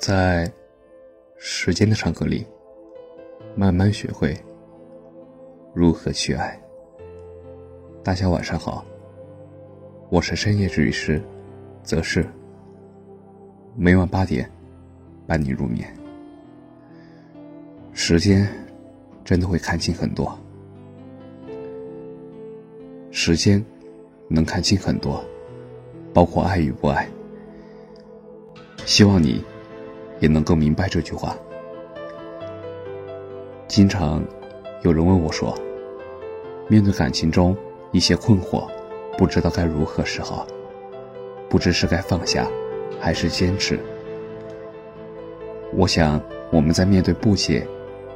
在时间的长河里，慢慢学会如何去爱。大家晚上好，我是深夜治愈师，则是每晚八点伴你入眠。时间真的会看清很多，时间能看清很多，包括爱与不爱。希望你也能够明白这句话。经常有人问我说：“面对感情中一些困惑，不知道该如何是好，不知是该放下还是坚持。”我想，我们在面对不解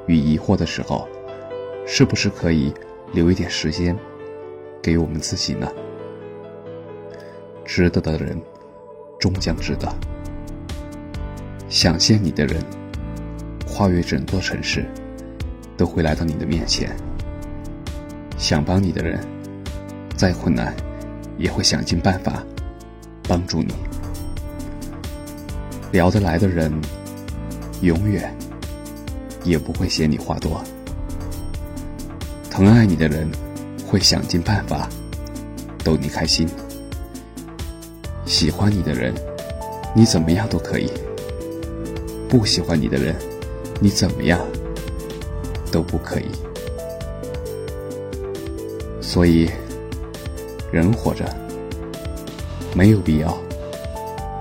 与疑惑的时候，是不是可以留一点时间给我们自己呢？值得的人，终将值得。想见你的人，跨越整座城市，都会来到你的面前。想帮你的人，再困难，也会想尽办法帮助你。聊得来的人，永远也不会嫌你话多。疼爱你的人，会想尽办法逗你开心。喜欢你的人，你怎么样都可以。不喜欢你的人，你怎么样都不可以。所以，人活着没有必要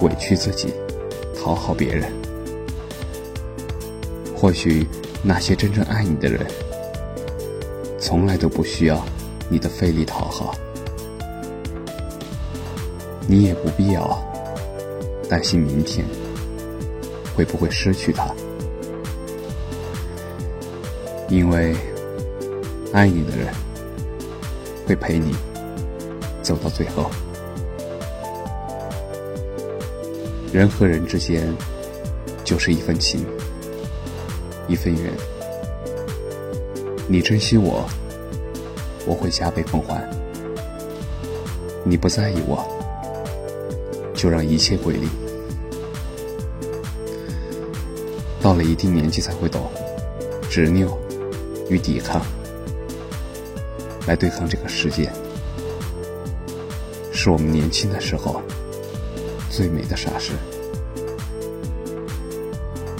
委屈自己讨好别人。或许那些真正爱你的人，从来都不需要你的费力讨好，你也不必要担心明天。会不会失去他？因为爱你的人会陪你走到最后。人和人之间就是一份情，一份缘。你珍惜我，我会加倍奉还；你不在意我，就让一切归零。到了一定年纪才会懂，执拗与抵抗，来对抗这个世界，是我们年轻的时候最美的傻事。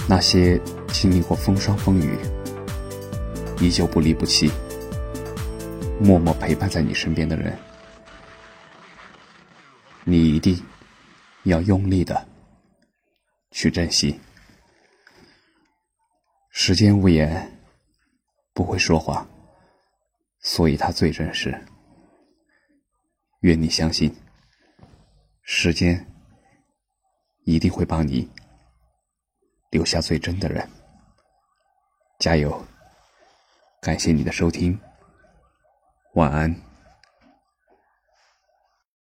那些经历过风霜风雨，依旧不离不弃，默默陪伴在你身边的人，你一定要用力的去珍惜。时间无言，不会说谎，所以它最真实。愿你相信，时间一定会帮你留下最真的人。加油！感谢你的收听，晚安。